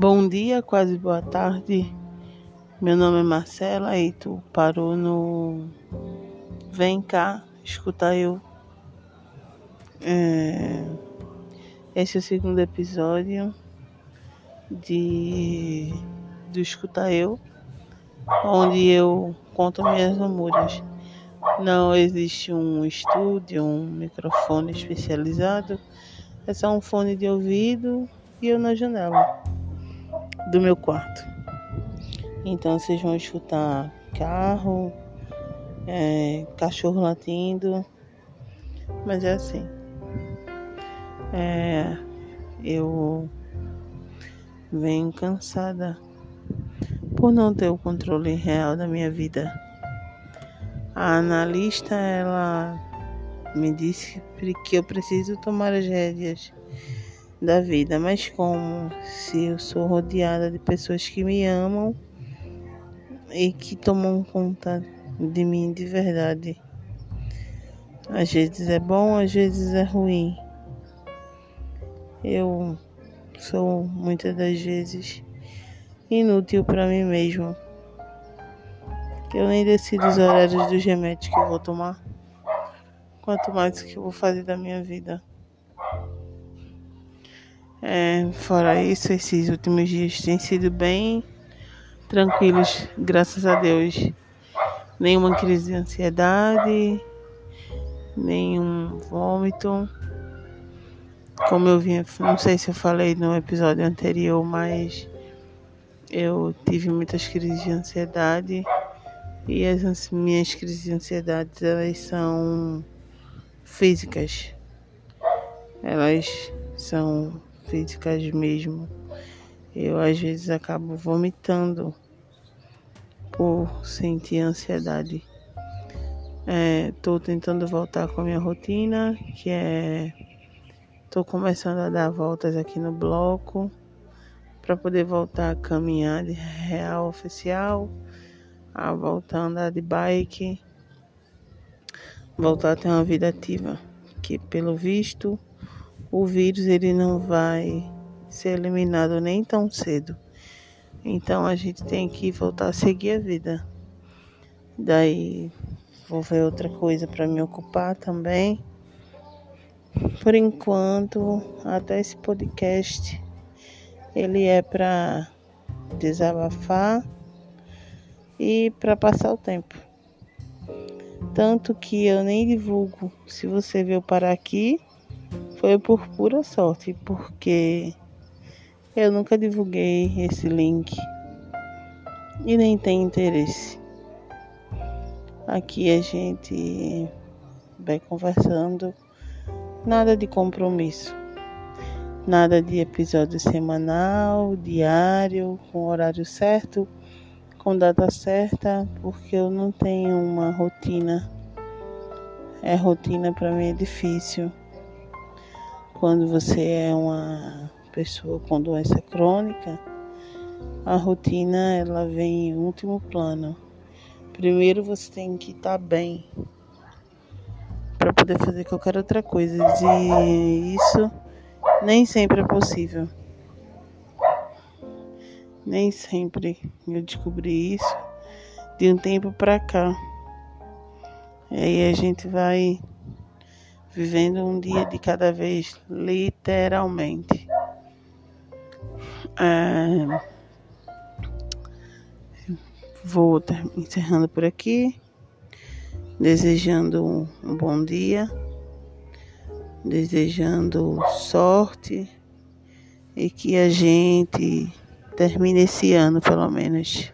Bom dia, quase boa tarde. Meu nome é Marcela e tu parou no Vem cá, escuta eu. É... Esse é o segundo episódio de do Escuta Eu, onde eu conto minhas memórias. Não existe um estúdio, um microfone especializado, é só um fone de ouvido e eu na janela do meu quarto. Então vocês vão escutar carro, é, cachorro latindo, mas é assim. É, eu venho cansada por não ter o controle real da minha vida. A analista ela me disse que eu preciso tomar as rédeas da vida, mas como se eu sou rodeada de pessoas que me amam e que tomam conta de mim de verdade. Às vezes é bom, às vezes é ruim. Eu sou muitas das vezes inútil para mim mesmo. Eu nem decido os horários dos remédios que eu vou tomar. Quanto mais que eu vou fazer da minha vida. É, fora isso, esses últimos dias têm sido bem tranquilos, graças a Deus. Nenhuma crise de ansiedade, nenhum vômito. Como eu vinha, não sei se eu falei no episódio anterior, mas eu tive muitas crises de ansiedade e as minhas crises de ansiedade elas são físicas. Elas são físicas mesmo. Eu às vezes acabo vomitando por sentir ansiedade. Estou é, tentando voltar com a minha rotina, que é estou começando a dar voltas aqui no bloco para poder voltar a caminhar de real oficial, a voltar a andar de bike, voltar a ter uma vida ativa, que pelo visto o vírus ele não vai ser eliminado nem tão cedo. Então a gente tem que voltar a seguir a vida. Daí vou ver outra coisa para me ocupar também. Por enquanto, até esse podcast ele é para desabafar e para passar o tempo. Tanto que eu nem divulgo. Se você veio parar aqui, foi por pura sorte, porque eu nunca divulguei esse link e nem tem interesse. Aqui a gente vai conversando, nada de compromisso, nada de episódio semanal, diário, com horário certo, com data certa, porque eu não tenho uma rotina. É rotina para mim é difícil quando você é uma pessoa com doença crônica, a rotina ela vem em último plano. Primeiro você tem que estar tá bem para poder fazer qualquer outra coisa. E isso nem sempre é possível. Nem sempre eu descobri isso de um tempo para cá. E aí a gente vai vivendo um dia de cada vez, literalmente. É, vou encerrando por aqui, desejando um bom dia, desejando sorte e que a gente termine esse ano pelo menos